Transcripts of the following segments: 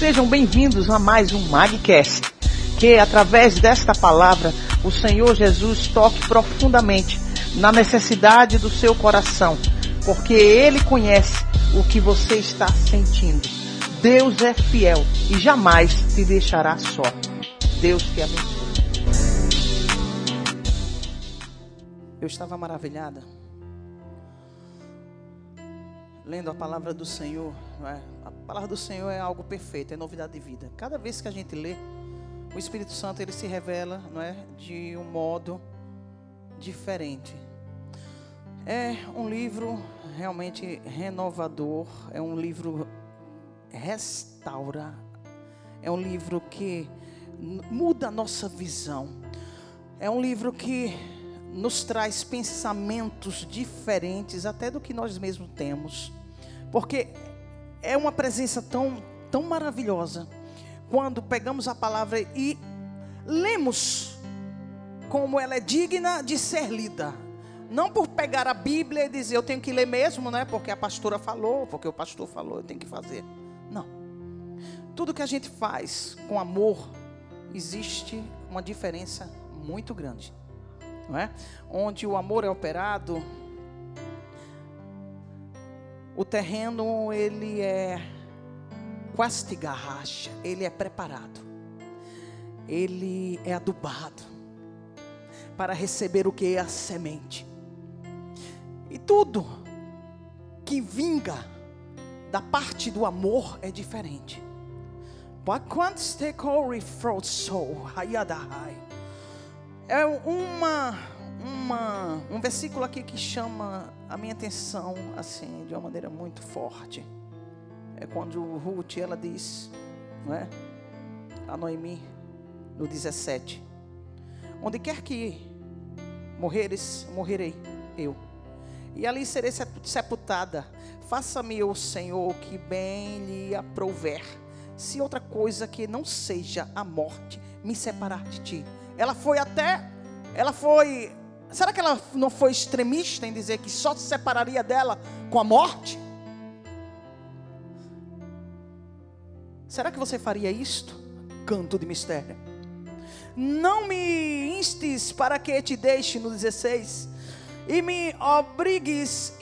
Sejam bem-vindos a mais um Magcast. Que através desta palavra o Senhor Jesus toque profundamente na necessidade do seu coração, porque Ele conhece o que você está sentindo. Deus é fiel e jamais te deixará só. Deus te abençoe. Eu estava maravilhada lendo a palavra do Senhor. É? A palavra do Senhor é algo perfeito, é novidade de vida. Cada vez que a gente lê, o Espírito Santo ele se revela, não é, de um modo diferente. É um livro realmente renovador, é um livro restaura, é um livro que muda a nossa visão. É um livro que nos traz pensamentos diferentes até do que nós mesmos temos. Porque é uma presença tão, tão maravilhosa quando pegamos a palavra e lemos como ela é digna de ser lida. Não por pegar a Bíblia e dizer eu tenho que ler mesmo, né? Porque a pastora falou, porque o pastor falou, eu tenho que fazer. Não. Tudo que a gente faz com amor, existe uma diferença muito grande. Não é? Onde o amor é operado, o terreno ele é quase garracha, ele é preparado. Ele é adubado para receber o que é a semente. E tudo que vinga da parte do amor é diferente. É uma uma, um versículo aqui que chama a minha atenção assim de uma maneira muito forte. É quando Ruth ela diz, não é? A Noemi no 17. Onde quer que morreres, morrerei eu. E ali serei sepultada. Faça-me o Senhor que bem lhe aprouver. Se outra coisa que não seja a morte me separar de ti. Ela foi até ela foi Será que ela não foi extremista em dizer que só se separaria dela com a morte? Será que você faria isto? Canto de mistério. Não me instes para que te deixe no 16 e me obrigues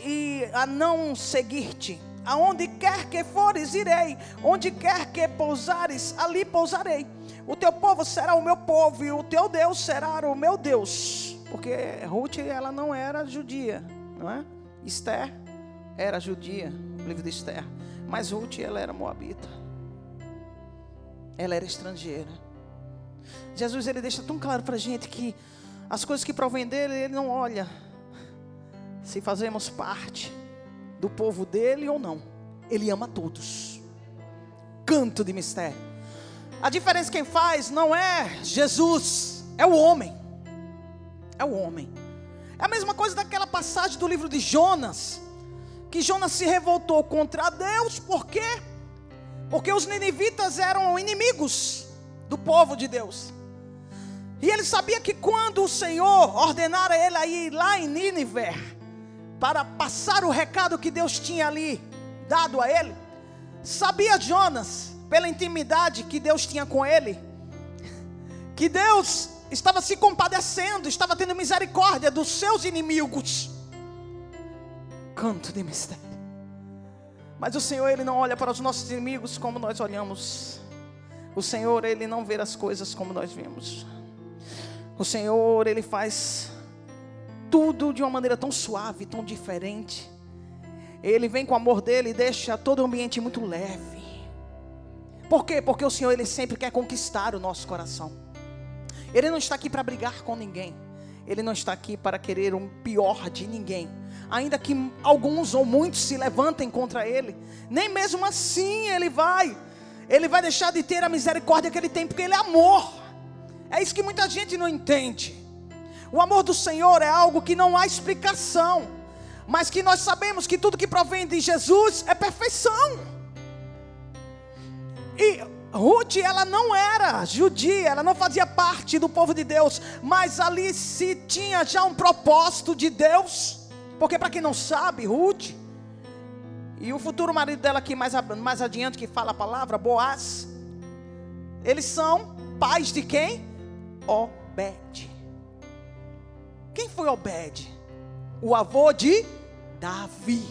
a não seguir-te. Aonde quer que fores, irei. Onde quer que pousares, ali pousarei. O teu povo será o meu povo e o teu Deus será o meu Deus. Porque Ruth, ela não era judia, não é? Esther era judia, o livro de Esther. Mas Ruth, ela era moabita. Ela era estrangeira. Jesus, ele deixa tão claro para a gente que as coisas que provém dele, ele não olha se fazemos parte do povo dele ou não. Ele ama todos. Canto de mistério. A diferença quem faz não é Jesus, é o homem é o homem. É a mesma coisa daquela passagem do livro de Jonas, que Jonas se revoltou contra Deus, por quê? Porque os ninivitas eram inimigos do povo de Deus. E ele sabia que quando o Senhor ordenara ele a ir lá em Nínive, para passar o recado que Deus tinha ali dado a ele, sabia Jonas, pela intimidade que Deus tinha com ele, que Deus estava se compadecendo, estava tendo misericórdia dos seus inimigos. Canto de mistério. Mas o Senhor, Ele não olha para os nossos inimigos como nós olhamos. O Senhor, Ele não vê as coisas como nós vemos. O Senhor, Ele faz tudo de uma maneira tão suave, tão diferente. Ele vem com o amor dele e deixa todo o ambiente muito leve. Por quê? Porque o Senhor, Ele sempre quer conquistar o nosso coração. Ele não está aqui para brigar com ninguém. Ele não está aqui para querer um pior de ninguém. Ainda que alguns ou muitos se levantem contra ele, nem mesmo assim ele vai. Ele vai deixar de ter a misericórdia que ele tem, porque ele é amor. É isso que muita gente não entende. O amor do Senhor é algo que não há explicação, mas que nós sabemos que tudo que provém de Jesus é perfeição. E Ruth, ela não era judia, ela não fazia parte do povo de Deus, mas ali se tinha já um propósito de Deus, porque para quem não sabe, Ruth E o futuro marido dela aqui mais, mais adiante que fala a palavra, Boaz. Eles são pais de quem? Obed. Quem foi Obed? O avô de Davi.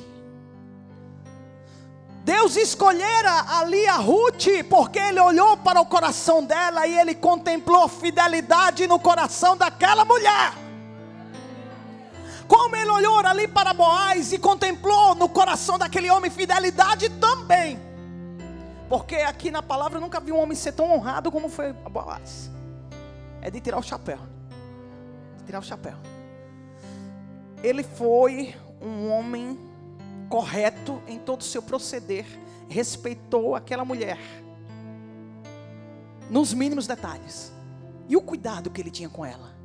Deus escolhera ali a Ruth, porque ele olhou para o coração dela e ele contemplou fidelidade no coração daquela mulher. Como ele olhou ali para Boaz e contemplou no coração daquele homem fidelidade também. Porque aqui na palavra eu nunca vi um homem ser tão honrado como foi Boaz. É de tirar o chapéu. De tirar o chapéu. Ele foi um homem correto em todo o seu proceder, respeitou aquela mulher, nos mínimos detalhes, e o cuidado que ele tinha com ela.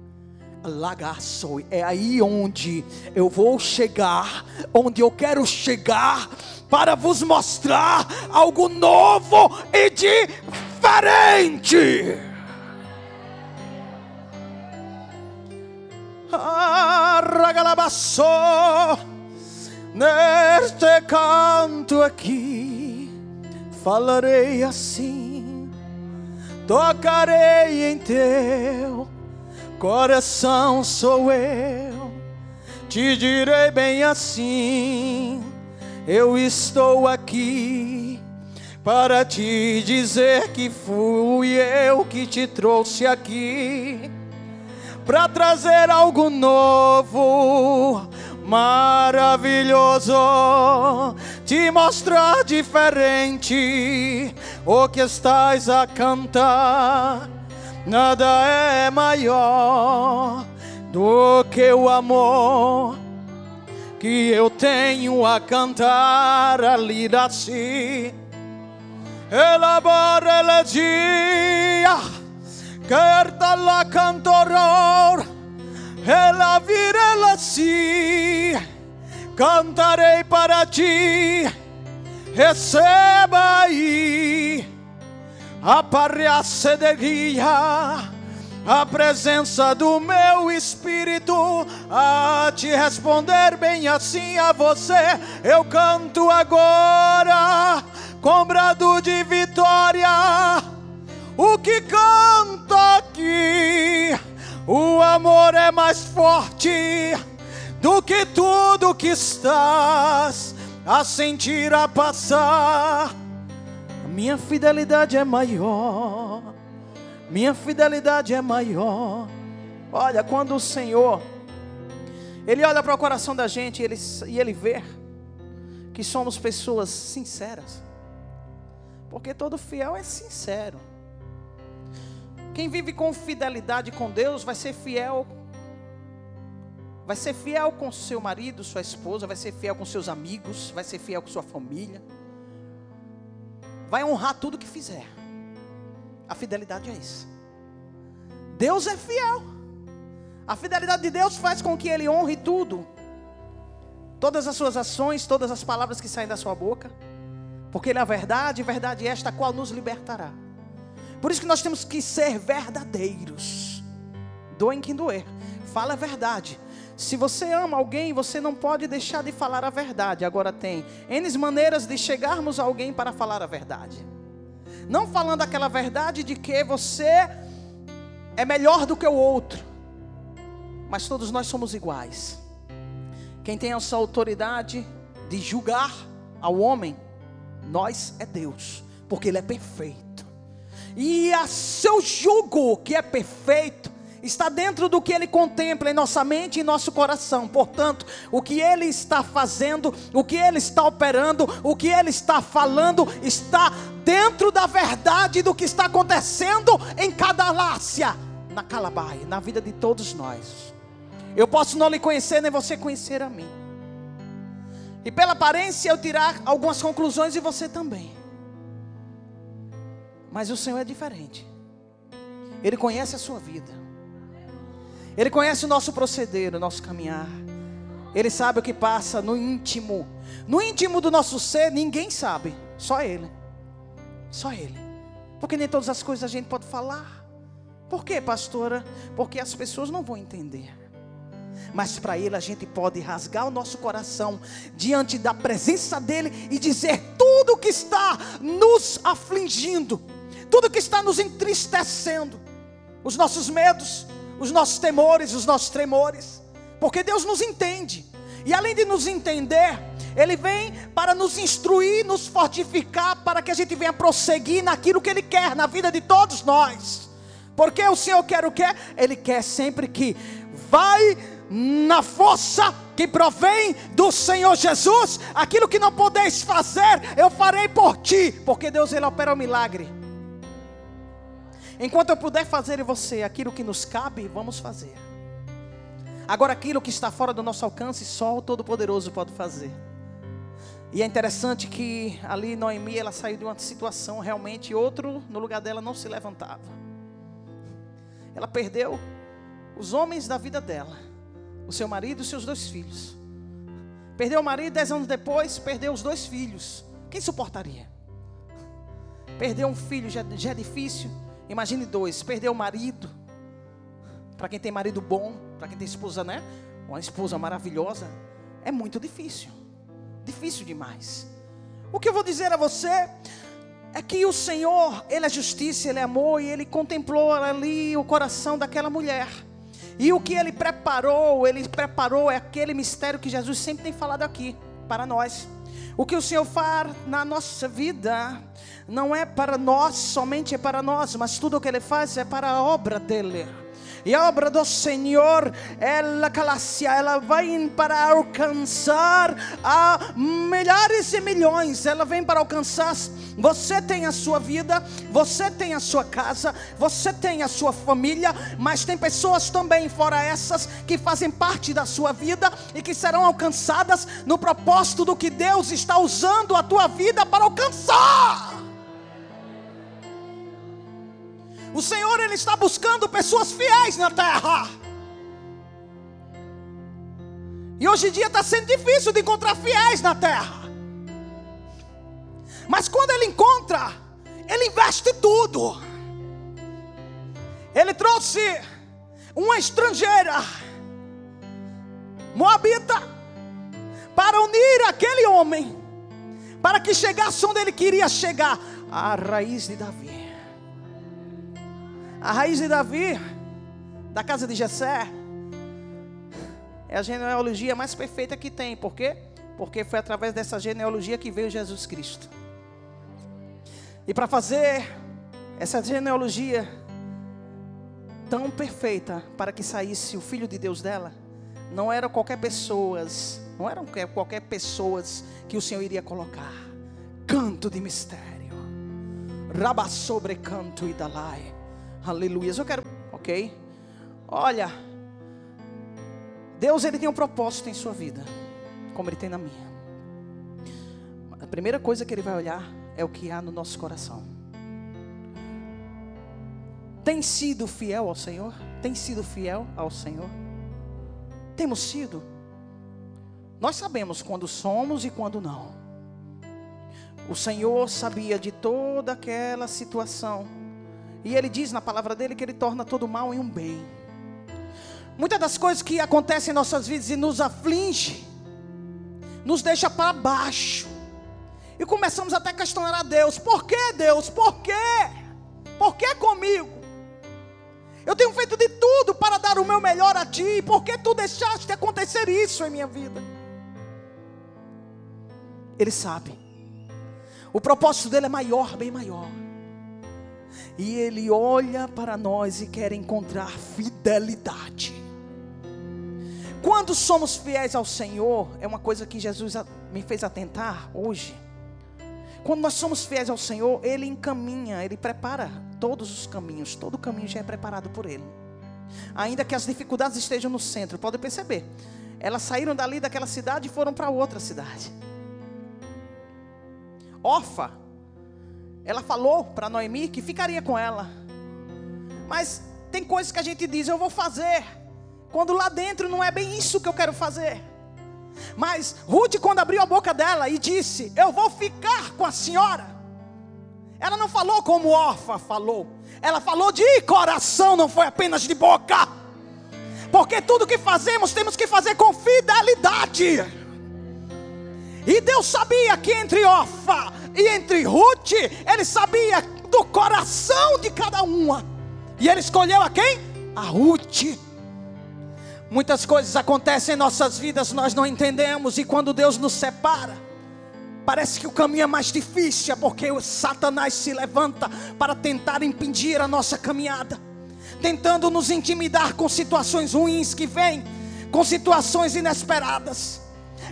Lagaçoi, é aí onde eu vou chegar, onde eu quero chegar, para vos mostrar algo novo e diferente. Ah, Neste canto aqui falarei assim, tocarei em teu coração, sou eu, te direi bem assim: eu estou aqui para te dizer que fui eu que te trouxe aqui. Para trazer algo novo maravilhoso te mostrar diferente o que estás a cantar. Nada é maior do que o amor que eu tenho a cantar ali assim. Elabora elegia, carta la cantoror ela virá si, cantarei para ti, receba aí a guia, a presença do meu Espírito a te responder bem assim a você. Eu canto agora com brado de vitória, o que canta aqui o amor é mais forte do que tudo que estás a sentir a passar. Minha fidelidade é maior. Minha fidelidade é maior. Olha, quando o Senhor ele olha para o coração da gente e ele, e ele vê que somos pessoas sinceras. Porque todo fiel é sincero. Quem vive com fidelidade com Deus vai ser fiel. Vai ser fiel com seu marido, sua esposa, vai ser fiel com seus amigos, vai ser fiel com sua família. Vai honrar tudo que fizer. A fidelidade é isso. Deus é fiel. A fidelidade de Deus faz com que ele honre tudo. Todas as suas ações, todas as palavras que saem da sua boca. Porque ele é a verdade, verdade esta qual nos libertará. Por isso que nós temos que ser verdadeiros. Doem quem doer. Fala a verdade. Se você ama alguém, você não pode deixar de falar a verdade. Agora tem N maneiras de chegarmos a alguém para falar a verdade. Não falando aquela verdade de que você é melhor do que o outro. Mas todos nós somos iguais. Quem tem essa autoridade de julgar ao homem, nós é Deus, porque Ele é perfeito. E a seu jugo, que é perfeito, está dentro do que ele contempla em nossa mente e nosso coração. Portanto, o que ele está fazendo, o que ele está operando, o que ele está falando, está dentro da verdade do que está acontecendo em cada lácia, na calabaia, na vida de todos nós. Eu posso não lhe conhecer, nem você conhecer a mim. E pela aparência eu tirar algumas conclusões e você também. Mas o Senhor é diferente. Ele conhece a sua vida. Ele conhece o nosso proceder, o nosso caminhar. Ele sabe o que passa no íntimo. No íntimo do nosso ser, ninguém sabe. Só Ele. Só Ele. Porque nem todas as coisas a gente pode falar. Por quê, pastora? Porque as pessoas não vão entender. mas para Ele a gente pode rasgar o nosso coração diante da presença dEle e dizer tudo que está nos afligindo, tudo que está nos entristecendo, os nossos medos, os nossos temores, os nossos tremores, porque Deus nos entende, e além de nos entender, Ele vem para nos instruir, nos fortificar, para que a gente venha prosseguir naquilo que Ele quer na vida de todos nós. Porque o Senhor quer o que? Ele quer sempre que vai na força que provém do Senhor Jesus, aquilo que não podeis fazer, eu farei por ti, porque Deus ele opera o milagre. Enquanto eu puder fazer em você aquilo que nos cabe, vamos fazer. Agora, aquilo que está fora do nosso alcance, só o Todo-Poderoso pode fazer. E é interessante que ali Noemi, ela saiu de uma situação realmente, outro no lugar dela não se levantava. Ela perdeu os homens da vida dela, o seu marido e os seus dois filhos. Perdeu o marido, dez anos depois, perdeu os dois filhos. Quem suportaria? Perder um filho já, já é difícil. Imagine dois. Perder o marido. Para quem tem marido bom, para quem tem esposa, né? Uma esposa maravilhosa. É muito difícil. Difícil demais. O que eu vou dizer a você é que o Senhor, Ele é justiça, Ele é amor, e Ele contemplou ali o coração daquela mulher. E o que Ele preparou, Ele preparou é aquele mistério que Jesus sempre tem falado aqui para nós. O que o Senhor faz na nossa vida não é para nós, somente é para nós, mas tudo o que Ele faz é para a obra dEle. E a obra do Senhor, ela, ela vai para alcançar a milhares e milhões. Ela vem para alcançar. Você tem a sua vida, você tem a sua casa, você tem a sua família, mas tem pessoas também, fora essas, que fazem parte da sua vida e que serão alcançadas no propósito do que Deus está usando a tua vida para alcançar. O Senhor ele está buscando pessoas fiéis na terra. E hoje em dia está sendo difícil de encontrar fiéis na terra. Mas quando ele encontra, ele investe tudo. Ele trouxe uma estrangeira, Moabita, para unir aquele homem, para que chegasse onde ele queria chegar, a raiz de Davi. A raiz de Davi, da casa de Jessé, é a genealogia mais perfeita que tem. Por quê? Porque foi através dessa genealogia que veio Jesus Cristo. E para fazer essa genealogia tão perfeita para que saísse o filho de Deus dela, não eram qualquer pessoas, não eram qualquer pessoas que o Senhor iria colocar. Canto de mistério. Raba sobre canto e dalai. Aleluia. Eu quero, ok? Olha, Deus ele tem um propósito em sua vida, como ele tem na minha. A primeira coisa que ele vai olhar é o que há no nosso coração. Tem sido fiel ao Senhor? Tem sido fiel ao Senhor? Temos sido? Nós sabemos quando somos e quando não. O Senhor sabia de toda aquela situação e ele diz na palavra dele que ele torna todo mal em um bem. Muitas das coisas que acontecem em nossas vidas e nos aflige, nos deixa para baixo. E começamos até a questionar a Deus: por que Deus? Por quê? Por que comigo? Eu tenho feito de tudo para dar o meu melhor a ti, por que tu deixaste acontecer isso em minha vida? Ele sabe, o propósito dele é maior, bem maior e Ele olha para nós e quer encontrar fidelidade. Quando somos fiéis ao Senhor, é uma coisa que Jesus me fez atentar hoje. Quando nós somos fiéis ao Senhor, Ele encaminha, Ele prepara todos os caminhos, todo caminho já é preparado por Ele. Ainda que as dificuldades estejam no centro, pode perceber, elas saíram dali daquela cidade e foram para outra cidade. Orfa ela falou para Noemi que ficaria com ela. Mas tem coisas que a gente diz, eu vou fazer. Quando lá dentro não é bem isso que eu quero fazer. Mas Ruth, quando abriu a boca dela e disse: Eu vou ficar com a senhora. Ela não falou como Orfa falou. Ela falou de coração, não foi apenas de boca. Porque tudo que fazemos temos que fazer com fidelidade. E Deus sabia que entre Ofa e entre Ruth, Ele sabia do coração de cada uma. E Ele escolheu a quem? A Ruth. Muitas coisas acontecem em nossas vidas, nós não entendemos, e quando Deus nos separa, parece que o caminho é mais difícil, é porque o Satanás se levanta para tentar impedir a nossa caminhada, tentando nos intimidar com situações ruins que vêm, com situações inesperadas.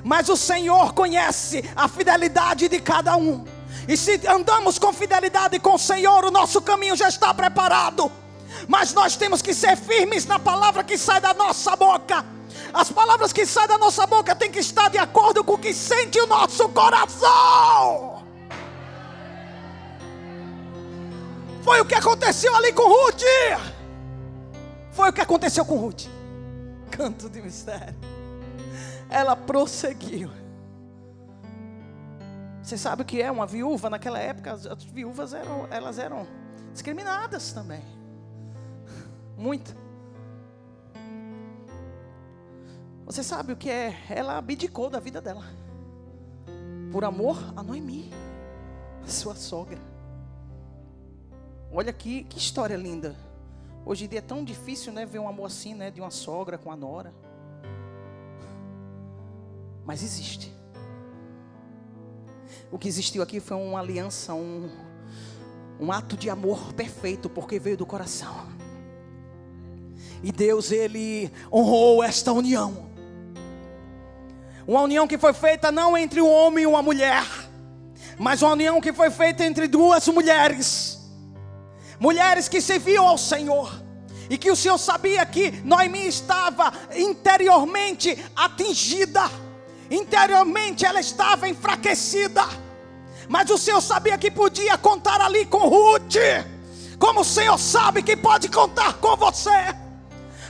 Mas o Senhor conhece a fidelidade de cada um. E se andamos com fidelidade com o Senhor, o nosso caminho já está preparado mas nós temos que ser firmes na palavra que sai da nossa boca. As palavras que saem da nossa boca têm que estar de acordo com o que sente o nosso coração. Foi o que aconteceu ali com Ruth. Foi o que aconteceu com Ruth. Canto de mistério. Ela prosseguiu. Você sabe o que é uma viúva naquela época? As viúvas eram, elas eram discriminadas também. Muito. Você sabe o que é? Ela abdicou da vida dela. Por amor a Noemi, sua sogra. Olha aqui, que história linda. Hoje em dia é tão difícil, né, ver um amor assim, né, de uma sogra com a nora. Mas existe. O que existiu aqui foi uma aliança, um, um ato de amor perfeito, porque veio do coração. E Deus, Ele honrou esta união. Uma união que foi feita não entre um homem e uma mulher, mas uma união que foi feita entre duas mulheres. Mulheres que serviam ao Senhor. E que o Senhor sabia que Noemi estava interiormente atingida. Interiormente ela estava enfraquecida. Mas o Senhor sabia que podia contar ali com Ruth. Como o Senhor sabe que pode contar com você.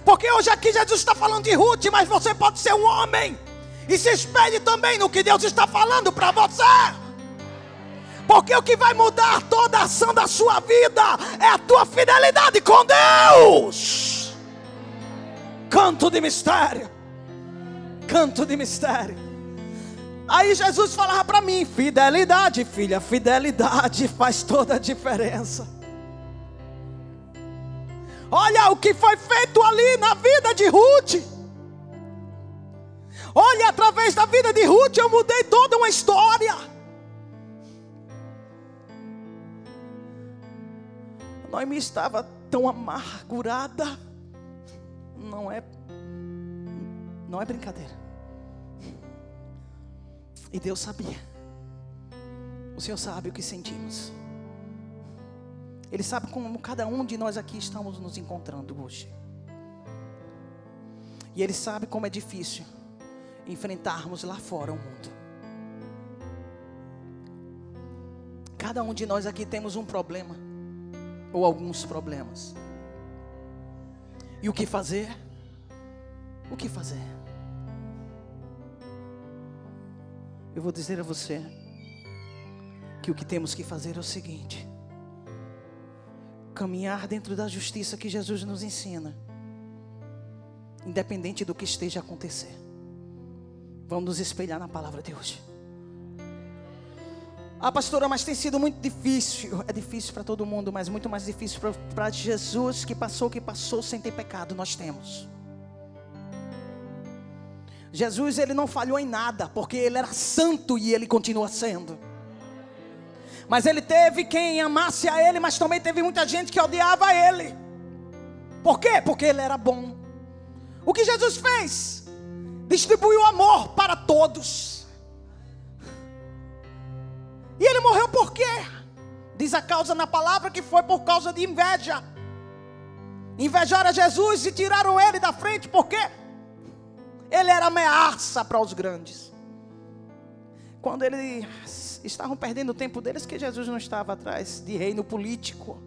Porque hoje aqui Jesus está falando de Ruth, mas você pode ser um homem. E se espelhe também no que Deus está falando para você. Porque o que vai mudar toda a ação da sua vida é a tua fidelidade com Deus. Canto de mistério. Canto de mistério. Aí Jesus falava para mim: fidelidade, filha, fidelidade faz toda a diferença. Olha o que foi feito ali na vida de Ruth. Olha, através da vida de Ruth eu mudei toda uma história. Noemi estava tão amargurada. Não é não é brincadeira. E Deus sabia. O Senhor sabe o que sentimos. Ele sabe como cada um de nós aqui estamos nos encontrando hoje. E Ele sabe como é difícil enfrentarmos lá fora o mundo. Cada um de nós aqui temos um problema, ou alguns problemas. E o que fazer? O que fazer? Eu vou dizer a você que o que temos que fazer é o seguinte: caminhar dentro da justiça que Jesus nos ensina, independente do que esteja a acontecer. Vamos nos espelhar na palavra de hoje. Ah, pastora, mas tem sido muito difícil. É difícil para todo mundo, mas muito mais difícil para Jesus que passou o que passou sem ter pecado. Nós temos. Jesus, ele não falhou em nada, porque ele era santo e ele continua sendo. Mas ele teve quem amasse a ele, mas também teve muita gente que odiava ele. Por quê? Porque ele era bom. O que Jesus fez? Distribuiu amor para todos. E ele morreu por quê? Diz a causa na palavra que foi por causa de inveja. Invejaram Jesus e tiraram ele da frente, porque ele era ameaça para os grandes. Quando ele estavam perdendo o tempo deles que Jesus não estava atrás de reino político.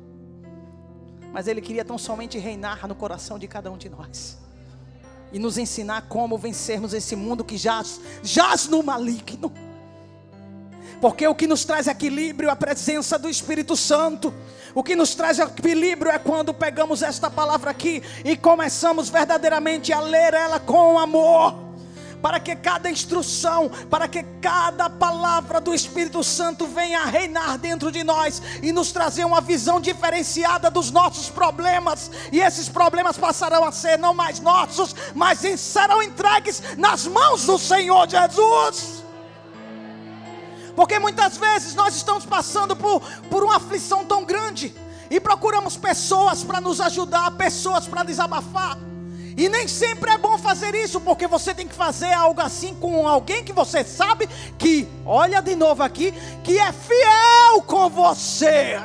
Mas ele queria tão somente reinar no coração de cada um de nós. E nos ensinar como vencermos esse mundo que jaz, jaz no maligno. Porque o que nos traz equilíbrio é a presença do Espírito Santo. O que nos traz equilíbrio é quando pegamos esta palavra aqui e começamos verdadeiramente a ler ela com amor para que cada instrução, para que cada palavra do Espírito Santo venha reinar dentro de nós e nos trazer uma visão diferenciada dos nossos problemas, e esses problemas passarão a ser não mais nossos, mas serão entregues nas mãos do Senhor Jesus. Porque muitas vezes nós estamos passando por, por uma aflição tão grande e procuramos pessoas para nos ajudar, pessoas para desabafar. E nem sempre é bom fazer isso, porque você tem que fazer algo assim com alguém que você sabe que, olha de novo aqui, que é fiel com você.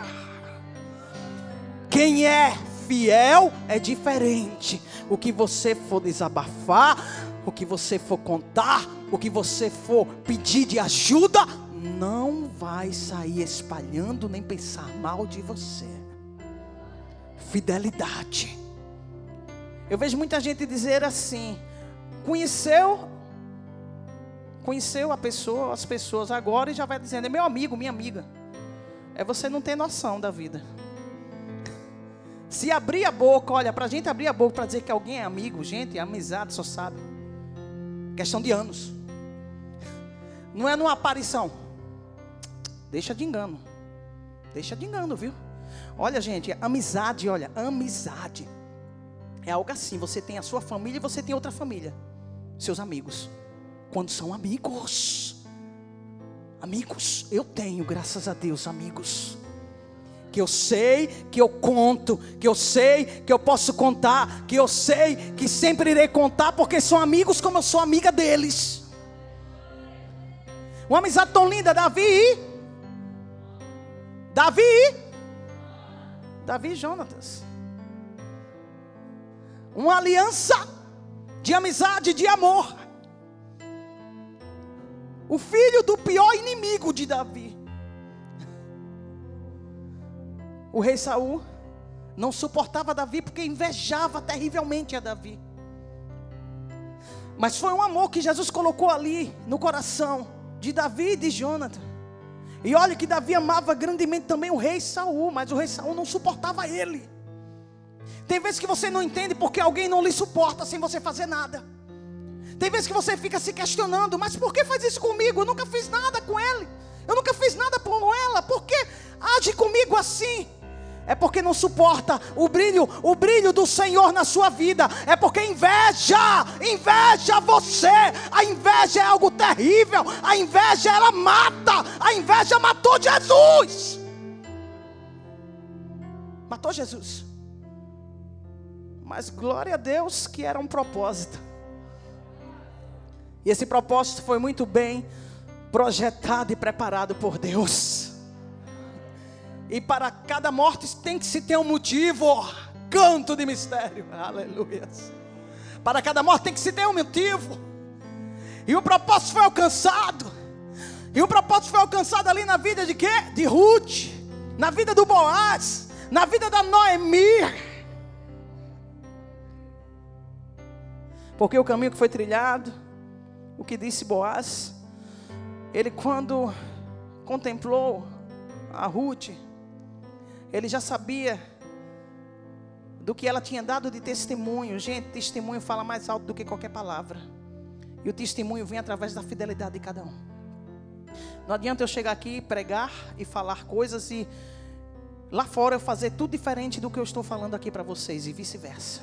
Quem é fiel é diferente. O que você for desabafar, o que você for contar, o que você for pedir de ajuda, não vai sair espalhando nem pensar mal de você. Fidelidade. Eu vejo muita gente dizer assim: conheceu, conheceu a pessoa, as pessoas agora e já vai dizendo: é meu amigo, minha amiga. É você não ter noção da vida. Se abrir a boca, olha, para a gente abrir a boca para dizer que alguém é amigo, gente, é amizade, só sabe. Questão de anos. Não é numa aparição. Deixa de engano. Deixa de engano, viu? Olha, gente, amizade, olha, amizade é algo assim: você tem a sua família e você tem outra família, seus amigos. Quando são amigos, amigos, eu tenho, graças a Deus, amigos. Que eu sei, que eu conto, que eu sei, que eu posso contar, que eu sei, que sempre irei contar, porque são amigos como eu sou amiga deles. Uma amizade tão linda, Davi. Davi. Davi e Jonatas uma aliança de amizade, de amor. O filho do pior inimigo de Davi. O rei Saul não suportava Davi porque invejava terrivelmente a Davi. Mas foi um amor que Jesus colocou ali no coração de Davi e de Jonathan. E olha que Davi amava grandemente também o rei Saul, mas o rei Saul não suportava ele. Tem vezes que você não entende porque alguém não lhe suporta sem você fazer nada. Tem vezes que você fica se questionando, mas por que faz isso comigo? Eu nunca fiz nada com ele. Eu nunca fiz nada com ela. Por que age comigo assim? É porque não suporta o brilho, o brilho do Senhor na sua vida. É porque inveja, inveja você. A inveja é algo terrível. A inveja ela mata. A inveja matou Jesus. Matou Jesus. Mas glória a Deus que era um propósito. E esse propósito foi muito bem projetado e preparado por Deus. E para cada morte tem que se ter um motivo. Canto de mistério. Aleluia. Para cada morte tem que se ter um motivo. E o propósito foi alcançado. E o propósito foi alcançado ali na vida de quê? De Ruth, na vida do Boaz, na vida da Noemi. Porque o caminho que foi trilhado, o que disse Boaz, ele quando contemplou a Ruth, ele já sabia do que ela tinha dado de testemunho. Gente, testemunho fala mais alto do que qualquer palavra. E o testemunho vem através da fidelidade de cada um. Não adianta eu chegar aqui, pregar e falar coisas e lá fora eu fazer tudo diferente do que eu estou falando aqui para vocês e vice-versa.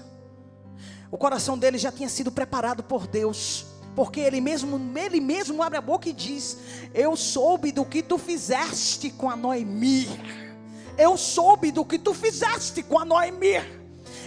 O coração dele já tinha sido preparado por Deus. Porque ele mesmo, ele mesmo abre a boca e diz: Eu soube do que tu fizeste com a Noemi. Eu soube do que tu fizeste com a Noemi.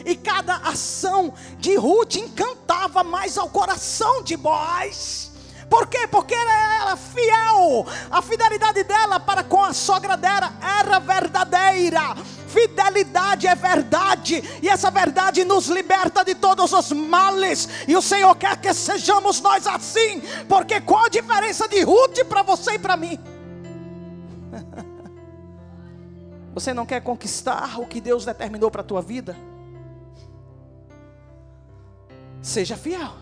E cada ação de Ruth encantava mais ao coração de Boaz. Por quê? Porque ela era fiel. A fidelidade dela para com a sogra dela era verdadeira. Fidelidade é verdade, e essa verdade nos liberta de todos os males. E o Senhor quer que sejamos nós assim, porque qual a diferença de Ruth para você e para mim? Você não quer conquistar o que Deus determinou para a tua vida? Seja fiel.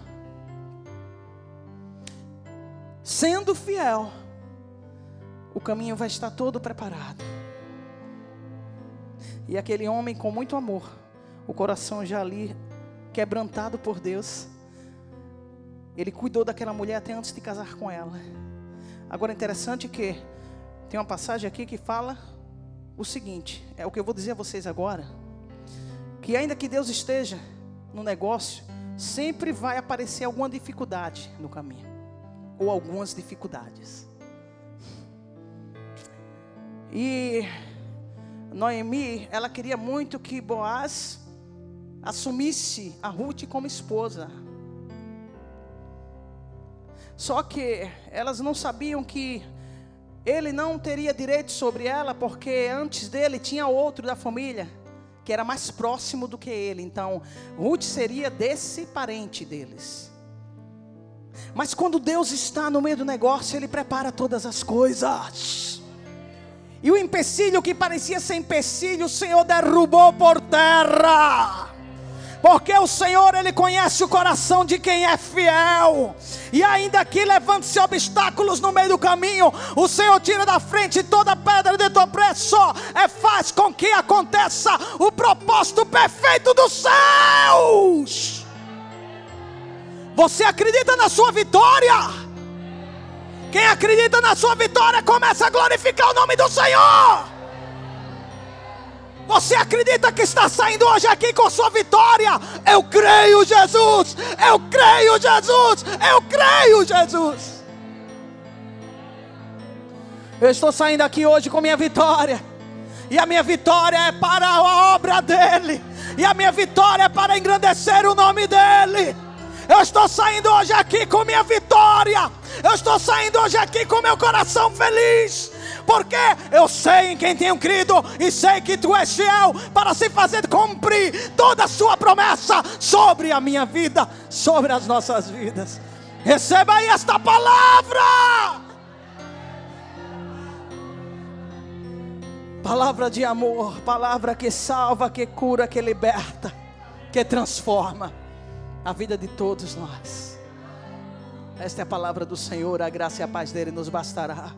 Sendo fiel, o caminho vai estar todo preparado. E aquele homem com muito amor, o coração já ali quebrantado por Deus, ele cuidou daquela mulher até antes de casar com ela. Agora é interessante que tem uma passagem aqui que fala o seguinte: é o que eu vou dizer a vocês agora. Que ainda que Deus esteja no negócio, sempre vai aparecer alguma dificuldade no caminho, ou algumas dificuldades. E Noemi, ela queria muito que Boaz assumisse a Ruth como esposa. Só que elas não sabiam que ele não teria direito sobre ela, porque antes dele tinha outro da família que era mais próximo do que ele. Então, Ruth seria desse parente deles. Mas quando Deus está no meio do negócio, Ele prepara todas as coisas. E o empecilho que parecia ser empecilho, o Senhor derrubou por terra. Porque o Senhor, Ele conhece o coração de quem é fiel. E ainda que levante-se obstáculos no meio do caminho, o Senhor tira da frente toda pedra de tropeço. É faz com que aconteça o propósito perfeito dos céus. Você acredita na sua vitória? Quem acredita na sua vitória começa a glorificar o nome do Senhor. Você acredita que está saindo hoje aqui com sua vitória? Eu creio, Jesus. Eu creio, Jesus. Eu creio, Jesus. Eu estou saindo aqui hoje com minha vitória. E a minha vitória é para a obra dele. E a minha vitória é para engrandecer o nome dele. Eu estou saindo hoje aqui com minha vitória. Eu estou saindo hoje aqui com meu coração feliz porque eu sei em quem tenho crido e sei que tu és fiel para se fazer cumprir toda a sua promessa sobre a minha vida, sobre as nossas vidas. Receba aí esta palavra. Palavra de amor, palavra que salva, que cura, que liberta, que transforma a vida de todos nós. Esta é a palavra do Senhor, a graça e a paz dele nos bastará.